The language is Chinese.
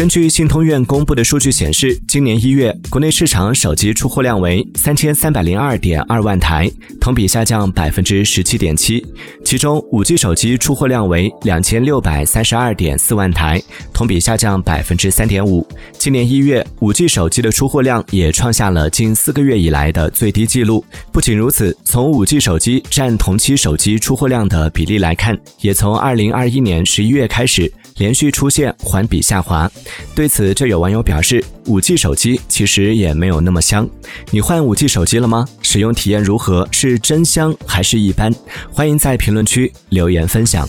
根据信通院公布的数据显示，今年一月国内市场手机出货量为三千三百零二点二万台，同比下降百分之十七点七。其中，五 G 手机出货量为两千六百三十二点四万台，同比下降百分之三点五。今年一月，五 G 手机的出货量也创下了近四个月以来的最低纪录。不仅如此，从五 G 手机占同期手机出货量的比例来看，也从二零二一年十一月开始连续出现环比下滑。对此，就有网友表示，五 G 手机其实也没有那么香。你换五 G 手机了吗？使用体验如何？是真香还是一般？欢迎在评论区留言分享。